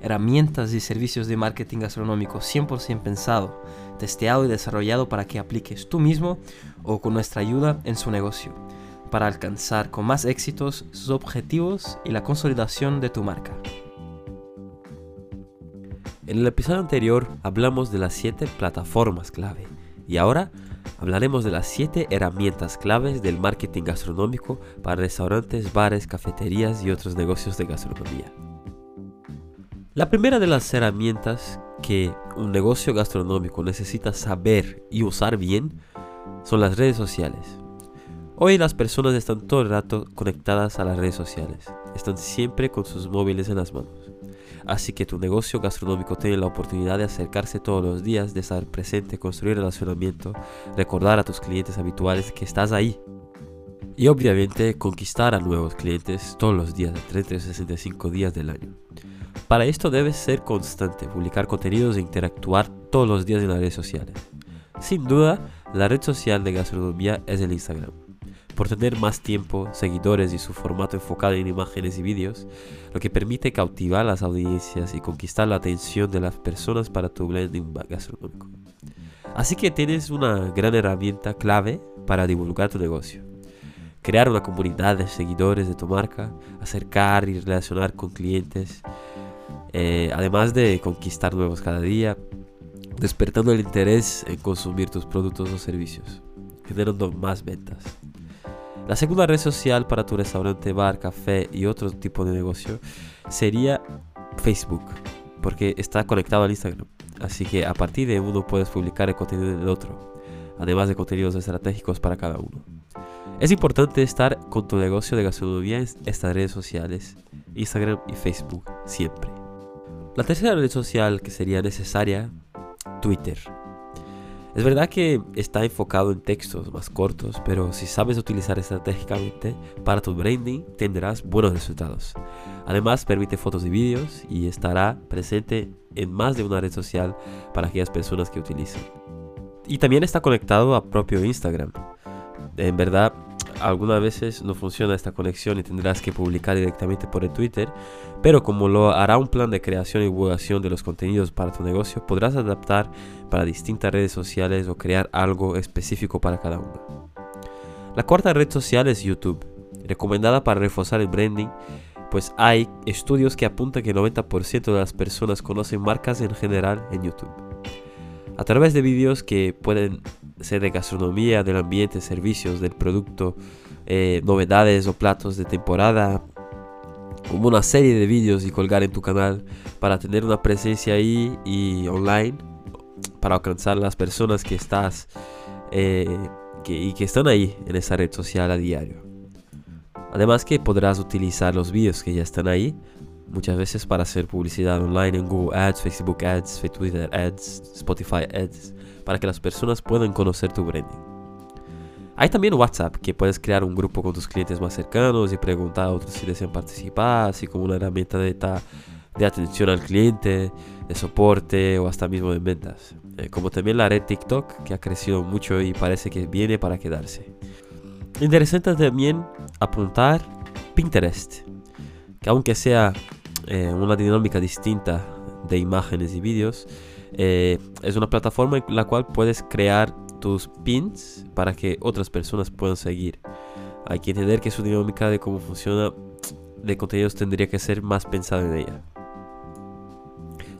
herramientas y servicios de marketing gastronómico 100% pensado, testeado y desarrollado para que apliques tú mismo o con nuestra ayuda en su negocio, para alcanzar con más éxitos sus objetivos y la consolidación de tu marca. En el episodio anterior hablamos de las 7 plataformas clave y ahora hablaremos de las 7 herramientas claves del marketing gastronómico para restaurantes, bares, cafeterías y otros negocios de gastronomía. La primera de las herramientas que un negocio gastronómico necesita saber y usar bien son las redes sociales. Hoy las personas están todo el rato conectadas a las redes sociales, están siempre con sus móviles en las manos. Así que tu negocio gastronómico tiene la oportunidad de acercarse todos los días, de estar presente, construir relacionamiento, recordar a tus clientes habituales que estás ahí. Y obviamente conquistar a nuevos clientes todos los días, de 365 días del año. Para esto debes ser constante, publicar contenidos e interactuar todos los días en las redes sociales. Sin duda, la red social de gastronomía es el Instagram por tener más tiempo, seguidores y su formato enfocado en imágenes y vídeos, lo que permite cautivar las audiencias y conquistar la atención de las personas para tu blending gastronómico. Así que tienes una gran herramienta clave para divulgar tu negocio. Crear una comunidad de seguidores de tu marca, acercar y relacionar con clientes, eh, además de conquistar nuevos cada día, despertando el interés en consumir tus productos o servicios, generando más ventas. La segunda red social para tu restaurante, bar, café y otro tipo de negocio sería Facebook, porque está conectado al Instagram. Así que a partir de uno puedes publicar el contenido del otro, además de contenidos estratégicos para cada uno. Es importante estar con tu negocio de gastronomía en estas redes sociales, Instagram y Facebook, siempre. La tercera red social que sería necesaria, Twitter. Es verdad que está enfocado en textos más cortos, pero si sabes utilizar estratégicamente para tu branding tendrás buenos resultados. Además permite fotos y vídeos y estará presente en más de una red social para aquellas personas que utilizan. Y también está conectado a propio Instagram. En verdad algunas veces no funciona esta conexión y tendrás que publicar directamente por el Twitter, pero como lo hará un plan de creación y divulgación de los contenidos para tu negocio, podrás adaptar para distintas redes sociales o crear algo específico para cada una. La cuarta red social es YouTube, recomendada para reforzar el branding, pues hay estudios que apuntan que el 90% de las personas conocen marcas en general en YouTube. A través de vídeos que pueden ser de gastronomía, del ambiente, servicios, del producto, eh, novedades o platos de temporada, como una serie de vídeos y colgar en tu canal para tener una presencia ahí y online para alcanzar las personas que estás eh, y que están ahí en esa red social a diario. Además que podrás utilizar los vídeos que ya están ahí muchas veces para hacer publicidad online en Google Ads, Facebook Ads, Twitter Ads, Spotify Ads para que las personas puedan conocer tu branding. Hay también WhatsApp, que puedes crear un grupo con tus clientes más cercanos y preguntar a otros si desean participar, así como una herramienta de, atención al cliente, de soporte o hasta mismo de ventas. Eh, como también la red TikTok, que ha crecido mucho y parece que viene para quedarse. Interesante también apuntar Pinterest, que aunque sea eh, una dinámica distinta de imágenes y vídeos, eh, es una plataforma en la cual puedes crear tus pins para que otras personas puedan seguir. Hay que entender que su dinámica de cómo funciona de contenidos tendría que ser más pensada en ella.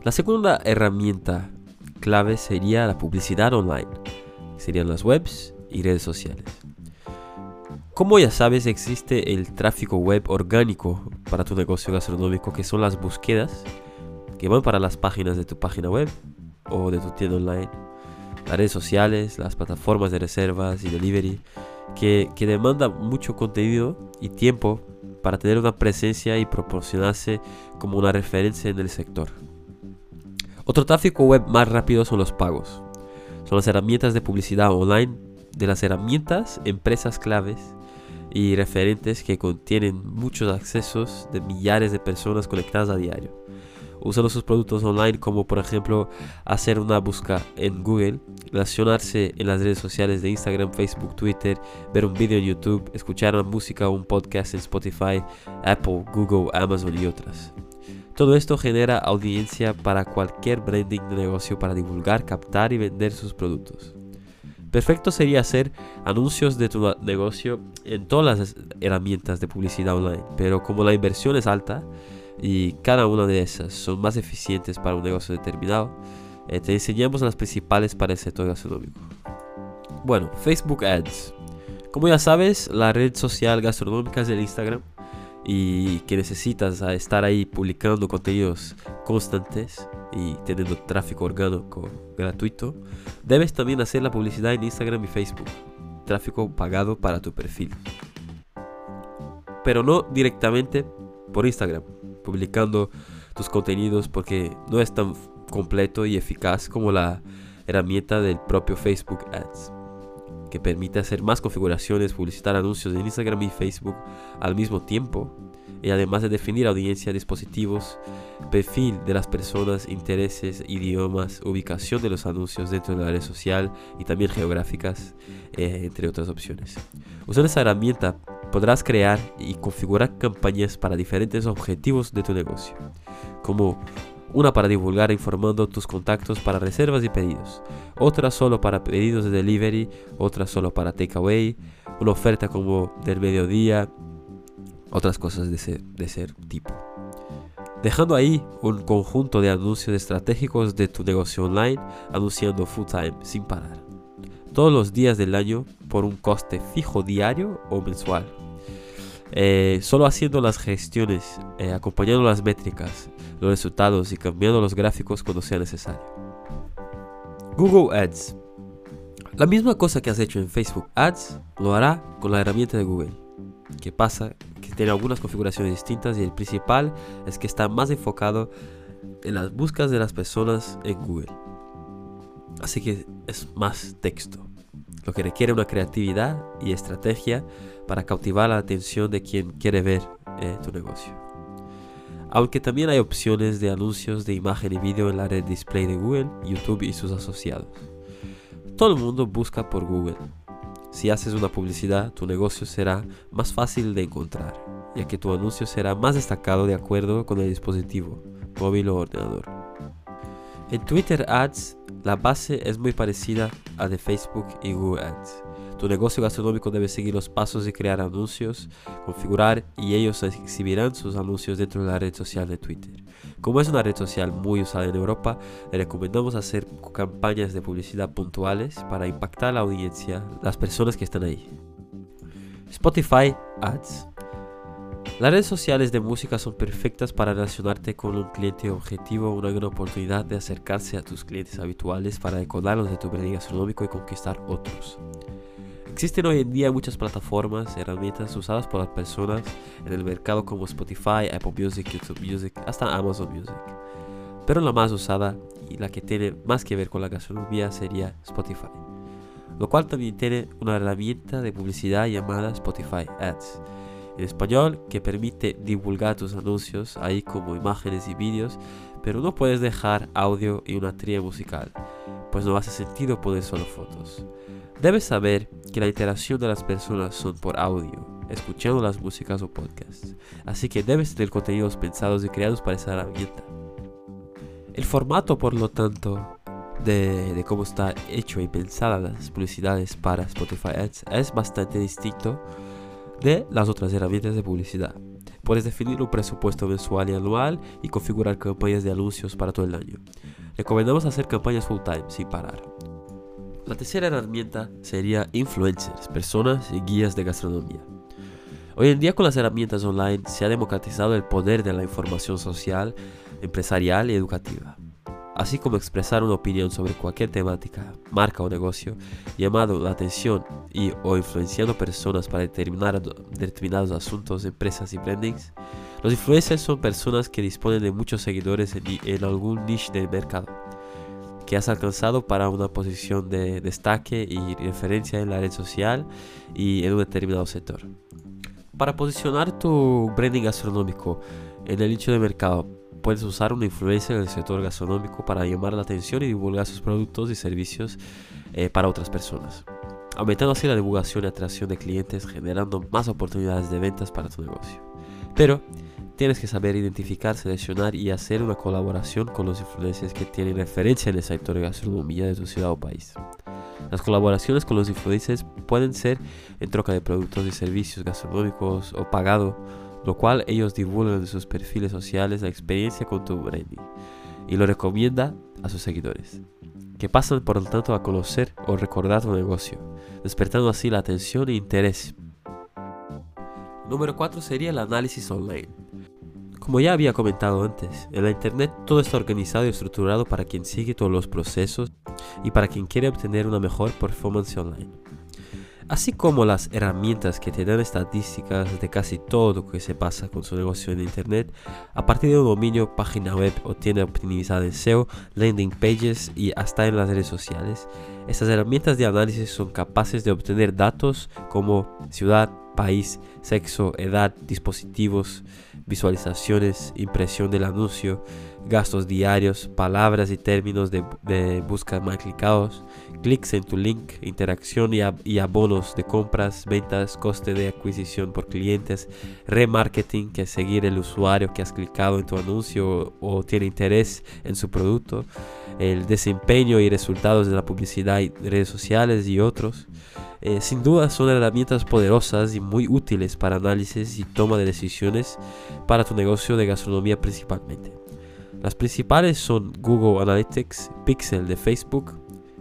La segunda herramienta clave sería la publicidad online. Serían las webs y redes sociales. Como ya sabes, existe el tráfico web orgánico para tu negocio gastronómico, que son las búsquedas que van para las páginas de tu página web o de tu tienda online, las redes sociales, las plataformas de reservas y delivery, que, que demandan mucho contenido y tiempo para tener una presencia y proporcionarse como una referencia en el sector. Otro tráfico web más rápido son los pagos. Son las herramientas de publicidad online de las herramientas, empresas claves y referentes que contienen muchos accesos de millares de personas conectadas a diario. Usando sus productos online como por ejemplo hacer una búsqueda en Google, relacionarse en las redes sociales de Instagram, Facebook, Twitter, ver un vídeo en YouTube, escuchar una música o un podcast en Spotify, Apple, Google, Amazon y otras. Todo esto genera audiencia para cualquier branding de negocio para divulgar, captar y vender sus productos. Perfecto sería hacer anuncios de tu negocio en todas las herramientas de publicidad online, pero como la inversión es alta y cada una de esas son más eficientes para un negocio determinado, eh, te enseñamos las principales para el sector gastronómico. Bueno, Facebook Ads. Como ya sabes, la red social gastronómica es el Instagram y que necesitas estar ahí publicando contenidos constantes y teniendo tráfico orgánico gratuito, debes también hacer la publicidad en Instagram y Facebook, tráfico pagado para tu perfil. Pero no directamente por Instagram, publicando tus contenidos porque no es tan completo y eficaz como la herramienta del propio Facebook Ads que permite hacer más configuraciones, publicitar anuncios en Instagram y Facebook al mismo tiempo, y además de definir audiencia, dispositivos, perfil de las personas, intereses, idiomas, ubicación de los anuncios dentro de la red social y también geográficas, eh, entre otras opciones. Usando esa herramienta podrás crear y configurar campañas para diferentes objetivos de tu negocio, como una para divulgar informando tus contactos para reservas y pedidos, otra solo para pedidos de delivery, otra solo para takeaway, una oferta como del mediodía, otras cosas de ese, de ese tipo. Dejando ahí un conjunto de anuncios estratégicos de tu negocio online, anunciando full time sin parar. Todos los días del año por un coste fijo diario o mensual. Eh, solo haciendo las gestiones, eh, acompañando las métricas, los resultados y cambiando los gráficos cuando sea necesario. Google Ads. La misma cosa que has hecho en Facebook Ads lo hará con la herramienta de Google. ¿Qué pasa? Que tiene algunas configuraciones distintas y el principal es que está más enfocado en las búsquedas de las personas en Google. Así que es más texto, lo que requiere una creatividad y estrategia para cautivar la atención de quien quiere ver eh, tu negocio. Aunque también hay opciones de anuncios de imagen y vídeo en la red display de Google, YouTube y sus asociados. Todo el mundo busca por Google. Si haces una publicidad, tu negocio será más fácil de encontrar, ya que tu anuncio será más destacado de acuerdo con el dispositivo, móvil o ordenador. En Twitter Ads, la base es muy parecida a de Facebook y Google Ads. Tu negocio gastronómico debe seguir los pasos de crear anuncios, configurar y ellos exhibirán sus anuncios dentro de la red social de Twitter. Como es una red social muy usada en Europa, le recomendamos hacer campañas de publicidad puntuales para impactar a la audiencia, las personas que están ahí. Spotify Ads. Las redes sociales de música son perfectas para relacionarte con un cliente objetivo, una gran oportunidad de acercarse a tus clientes habituales para decorarlos de tu branding gastronómico y conquistar otros. Existen hoy en día muchas plataformas, herramientas usadas por las personas en el mercado como Spotify, Apple Music, YouTube Music, hasta Amazon Music. Pero la más usada y la que tiene más que ver con la gastronomía sería Spotify, lo cual también tiene una herramienta de publicidad llamada Spotify Ads, en español que permite divulgar tus anuncios ahí como imágenes y vídeos, pero no puedes dejar audio y una tría musical, pues no hace sentido poner solo fotos. Debes saber que la interacción de las personas son por audio, escuchando las músicas o podcasts, así que debes tener contenidos pensados y creados para esa herramienta. El formato, por lo tanto, de, cómo está hecho y pensada las publicidades para Spotify Ads es bastante distinto de las otras herramientas de publicidad. Puedes definir un presupuesto mensual y anual y configurar campañas de anuncios para todo el año. Recomendamos hacer campañas full time sin parar. La tercera herramienta sería influencers, personas y guías de gastronomía. Hoy en día con las herramientas online se ha democratizado el poder de la información social, empresarial y educativa, así como expresar una opinión sobre cualquier temática, marca o negocio, llamando la atención y o influenciando personas para determinar determinados asuntos, empresas y brandings. Los influencers son personas que disponen de muchos seguidores en, en algún niche del mercado que has alcanzado para una posición de destaque y referencia en la red social y en un determinado sector. Para posicionar tu branding gastronómico en el nicho de mercado, puedes usar una influencia en el sector gastronómico para llamar la atención y divulgar sus productos y servicios eh, para otras personas, aumentando así la divulgación y atracción de clientes, generando más oportunidades de ventas para tu negocio. Pero tienes que saber identificar, seleccionar y hacer una colaboración con los influencers que tienen referencia en el sector de gastronomía de tu ciudad o país. Las colaboraciones con los influencers pueden ser en troca de productos y servicios gastronómicos o pagado, lo cual ellos divulgan en sus perfiles sociales la experiencia con tu branding y lo recomienda a sus seguidores, que pasan por lo tanto a conocer o recordar tu negocio, despertando así la atención e interés. Número 4 sería el análisis online. Como ya había comentado antes, en la Internet todo está organizado y estructurado para quien sigue todos los procesos y para quien quiere obtener una mejor performance online. Así como las herramientas que te dan estadísticas de casi todo lo que se pasa con su negocio en Internet, a partir de un dominio, página web o tienda optimizada en SEO, landing pages y hasta en las redes sociales, estas herramientas de análisis son capaces de obtener datos como ciudad, país, sexo, edad, dispositivos, visualizaciones, impresión del anuncio, gastos diarios, palabras y términos de, de búsqueda más clicados, clics en tu link, interacción y, abonos de compras, ventas, coste de adquisición por clientes, remarketing, que es seguir el usuario que has clicado en tu anuncio o, tiene interés en su producto, el desempeño y resultados de la publicidad y redes sociales y otros. Eh, sin duda son herramientas poderosas y muy útiles para análisis y toma de decisiones para tu negocio de gastronomía principalmente. Las principales son Google Analytics, Pixel de Facebook,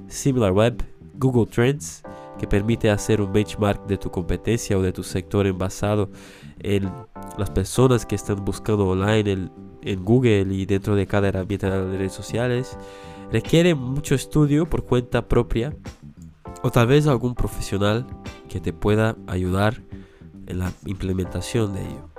SimilarWeb, Google Trends, que permite hacer un benchmark de tu competencia o de tu sector en basado en las personas que están buscando online en, Google y dentro de cada herramienta de redes sociales. Requiere mucho estudio por cuenta propia o tal vez algún profesional que te pueda ayudar en la implementación de ello.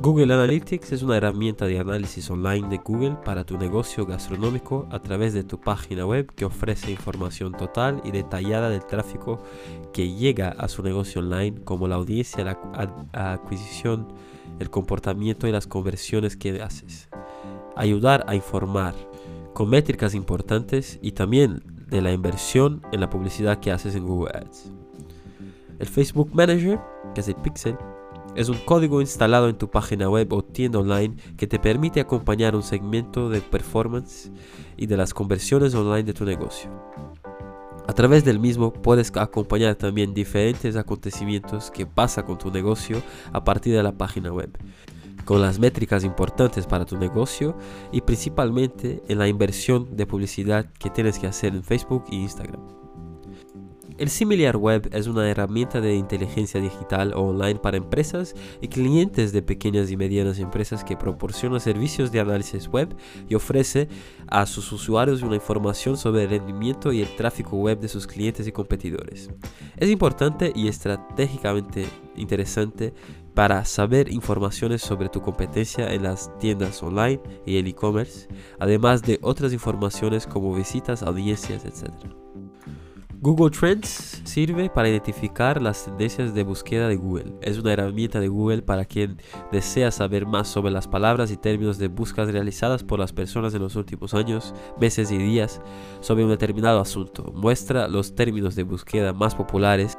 Google Analytics es una herramienta de análisis online de Google para tu negocio gastronómico a través de tu página web que ofrece información total y detallada del tráfico que llega a su negocio online, como la audiencia, la adquisición, el comportamiento y las conversiones que haces. Ayudar a informar con métricas importantes y también de la inversión en la publicidad que haces en Google Ads. El Facebook Manager, que es el Pixel, es un código instalado en tu página web o tienda online que te permite acompañar un segmento de performance y de las conversiones online de tu negocio. A través del mismo puedes acompañar también diferentes acontecimientos que pasa con tu negocio a partir de la página web, con las métricas importantes para tu negocio y principalmente en la inversión de publicidad que tienes que hacer en Facebook e Instagram. El Similar Web es una herramienta de inteligencia digital online para empresas y clientes de pequeñas y medianas empresas que proporciona servicios de análisis web y ofrece a sus usuarios una información sobre el rendimiento y el tráfico web de sus clientes y competidores. Es importante y estratégicamente interesante para saber informaciones sobre tu competencia en las tiendas online y el e-commerce, además de otras informaciones como visitas, audiencias, etc. Google Trends sirve para identificar las tendencias de búsqueda de Google. Es una herramienta de Google para quien desea saber más sobre las palabras y términos de búsquedas realizadas por las personas en los últimos años, meses y días sobre un determinado asunto. Muestra los términos de búsqueda más populares,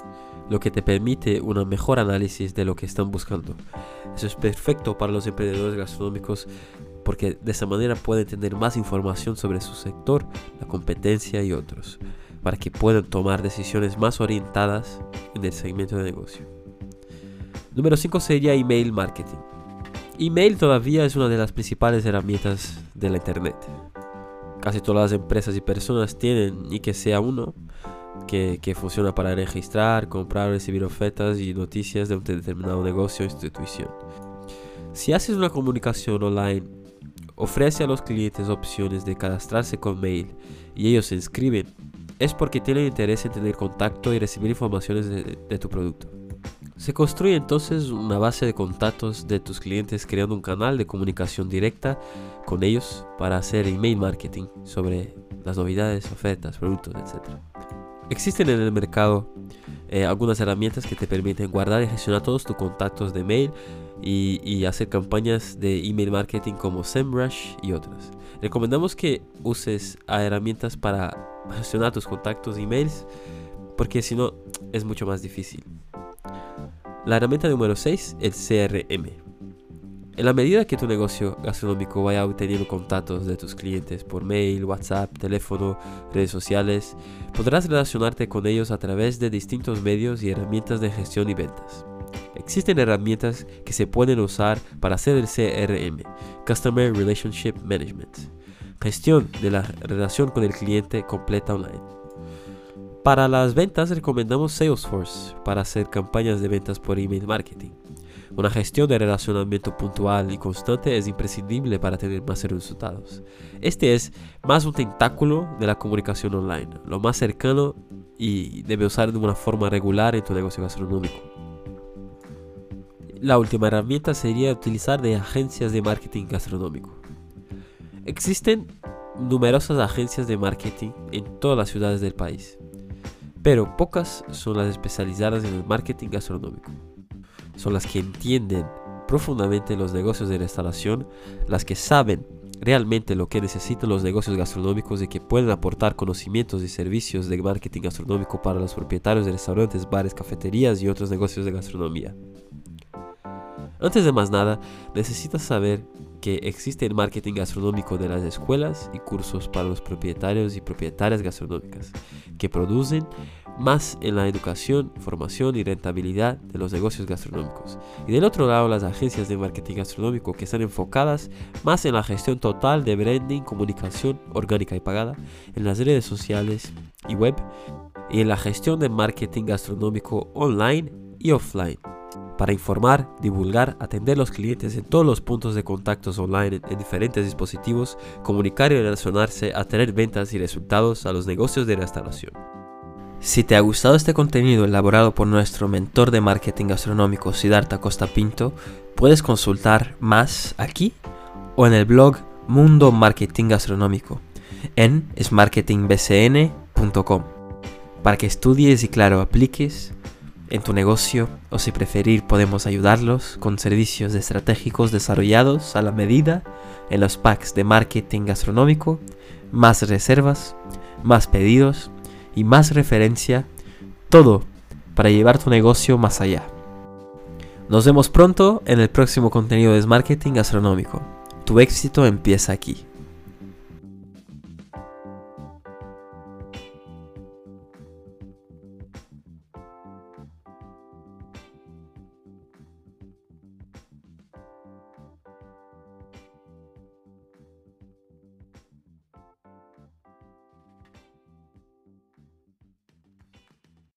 lo que te permite un mejor análisis de lo que están buscando. Eso es perfecto para los emprendedores gastronómicos porque de esa manera pueden tener más información sobre su sector, la competencia y otros para que puedan tomar decisiones más orientadas en el segmento de negocio. Número 5 sería email marketing. Email todavía es una de las principales herramientas de la Internet. Casi todas las empresas y personas tienen, y que sea uno, que, que funciona para registrar, comprar, recibir ofertas y noticias de un determinado negocio o institución. Si haces una comunicación online, ofrece a los clientes opciones de cadastrarse con mail y ellos se inscriben es porque tienen interés en tener contacto y recibir informaciones de, tu producto. Se construye entonces una base de contactos de tus clientes creando un canal de comunicación directa con ellos para hacer email marketing sobre las novedades, ofertas, productos, etc. Existen en el mercado eh, algunas herramientas que te permiten guardar y gestionar todos tus contactos de mail y, hacer campañas de email marketing como SEMrush y otras. Recomendamos que uses herramientas para gestionar tus contactos de emails porque si no es mucho más difícil. La herramienta número 6, el CRM. En la medida que tu negocio gastronómico vaya obteniendo contactos de tus clientes por mail, WhatsApp, teléfono, redes sociales, podrás relacionarte con ellos a través de distintos medios y herramientas de gestión y ventas. Existen herramientas que se pueden usar para hacer el CRM, Customer Relationship Management, gestión de la relación con el cliente completa online. Para las ventas recomendamos Salesforce para hacer campañas de ventas por email marketing. Una gestión de relacionamiento puntual y constante es imprescindible para tener más resultados. Este es más un tentáculo de la comunicación online, lo más cercano y debe usar de una forma regular en tu negocio gastronómico. La última herramienta sería utilizar de agencias de marketing gastronómico. Existen numerosas agencias de marketing en todas las ciudades del país, pero pocas son las especializadas en el marketing gastronómico son las que entienden profundamente los negocios de restauración, las que saben realmente lo que necesitan los negocios gastronómicos y que pueden aportar conocimientos y servicios de marketing gastronómico para los propietarios de restaurantes, bares, cafeterías y otros negocios de gastronomía. Antes de más nada, necesitas saber que existe el marketing gastronómico de las escuelas y cursos para los propietarios y propietarias gastronómicas, que producen más en la educación, formación y rentabilidad de los negocios gastronómicos. Y del otro lado, las agencias de marketing gastronómico que están enfocadas más en la gestión total de branding, comunicación orgánica y pagada, en las redes sociales y web, y en la gestión de marketing gastronómico online y offline para informar, divulgar, atender a los clientes en todos los puntos de contactos online en diferentes dispositivos, comunicar y relacionarse, a tener ventas y resultados a los negocios de restauración. Si te ha gustado este contenido elaborado por nuestro mentor de marketing gastronómico Siddhartha Costa Pinto, puedes consultar más aquí o en el blog Mundo Marketing Gastronómico en smarketingbcn.com para que estudies y claro apliques en tu negocio o si preferir podemos ayudarlos con servicios estratégicos desarrollados a la medida en los packs de marketing gastronómico, más reservas, más pedidos y más referencia, todo para llevar tu negocio más allá. Nos vemos pronto en el próximo contenido de Marketing Gastronómico. Tu éxito empieza aquí.